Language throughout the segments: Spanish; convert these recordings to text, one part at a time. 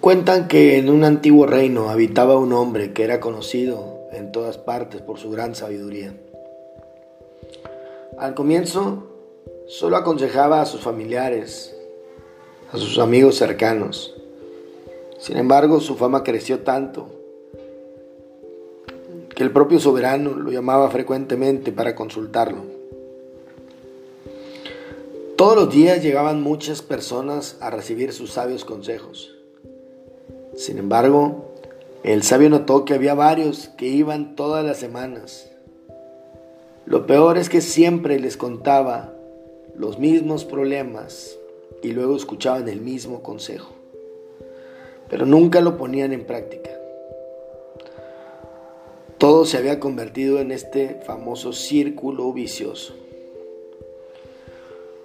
Cuentan que en un antiguo reino habitaba un hombre que era conocido en todas partes por su gran sabiduría. Al comienzo solo aconsejaba a sus familiares, a sus amigos cercanos. Sin embargo, su fama creció tanto que el propio soberano lo llamaba frecuentemente para consultarlo. Todos los días llegaban muchas personas a recibir sus sabios consejos. Sin embargo, el sabio notó que había varios que iban todas las semanas. Lo peor es que siempre les contaba los mismos problemas y luego escuchaban el mismo consejo, pero nunca lo ponían en práctica. Todo se había convertido en este famoso círculo vicioso.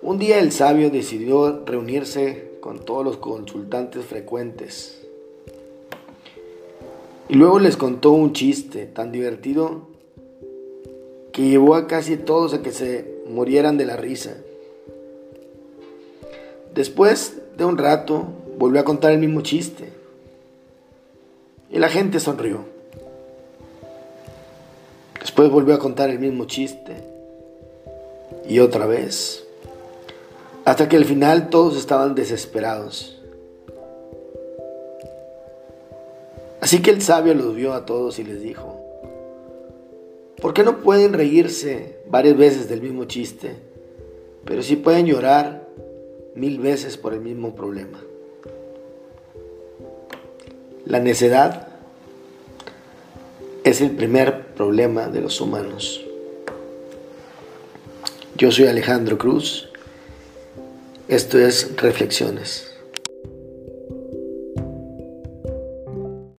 Un día el sabio decidió reunirse con todos los consultantes frecuentes y luego les contó un chiste tan divertido que llevó a casi todos a que se murieran de la risa. Después de un rato volvió a contar el mismo chiste y la gente sonrió. Después volvió a contar el mismo chiste y otra vez, hasta que al final todos estaban desesperados. Así que el sabio los vio a todos y les dijo, ¿por qué no pueden reírse varias veces del mismo chiste, pero sí pueden llorar mil veces por el mismo problema? La necedad es el primer problema de los humanos. Yo soy Alejandro Cruz. Esto es Reflexiones.